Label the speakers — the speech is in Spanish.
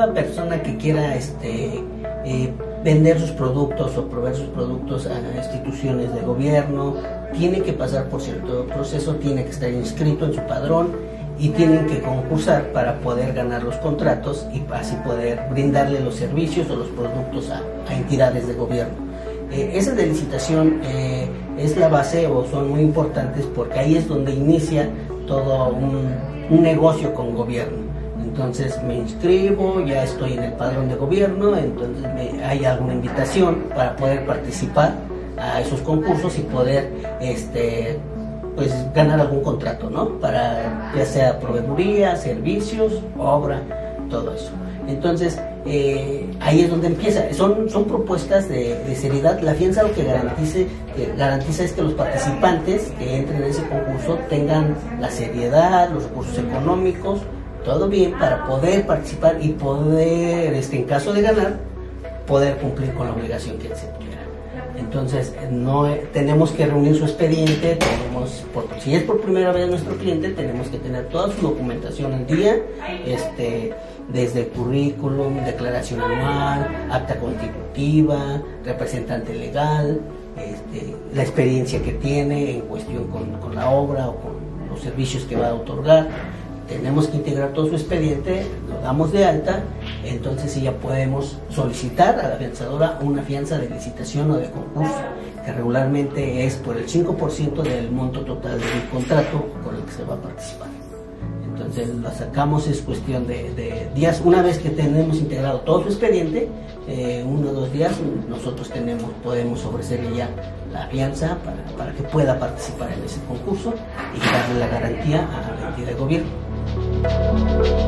Speaker 1: toda persona que quiera este, eh, vender sus productos o proveer sus productos a instituciones de gobierno, tiene que pasar por cierto proceso, tiene que estar inscrito en su padrón y tienen que concursar para poder ganar los contratos y así poder brindarle los servicios o los productos a, entidades de gobierno. Eh, esa de licitación eh, es la base o son muy importantes porque ahí es donde inicia todo un, negocio con gobierno. Entonces me inscribo, ya estoy en el padrón de gobierno, entonces hay alguna invitación para poder participar a esos concursos y poder este, pues ganar algún contrato, ¿no? Para ya sea proveeduría, servicios, obra, todo eso. Entonces, eh, ahí es donde empieza. Son, son propuestas de, seriedad. La fianza lo que garantice, que garantiza es que los participantes que entren en ese concurso tengan la seriedad, los recursos económicos, todo bien para poder participar y poder, este, en caso de ganar, poder cumplir con la obligación que se quiera. Entonces, no tenemos que reunir su expediente, tenemos, si es por primera vez nuestro cliente, tenemos que tener toda su documentación al día, este, desde currículum, declaración anual, acta constitutiva, representante legal, este, la experiencia que tiene en cuestión con la obra o con los servicios que va a otorgar tenemos que integrar todo su expediente, lo damos de alta, entonces sí ya podemos solicitar a la fianzadora una fianza de licitación o de concurso, que regularmente es por el 5% del monto total del contrato con el que se va a participar. Entonces la sacamos, es cuestión de, días, una vez que tenemos integrado todo su expediente, eh, uno o dos días, nosotros tenemos, podemos ofrecerle ya la fianza para, para que pueda participar en ese concurso y darle la garantía a la entidad de gobierno. Música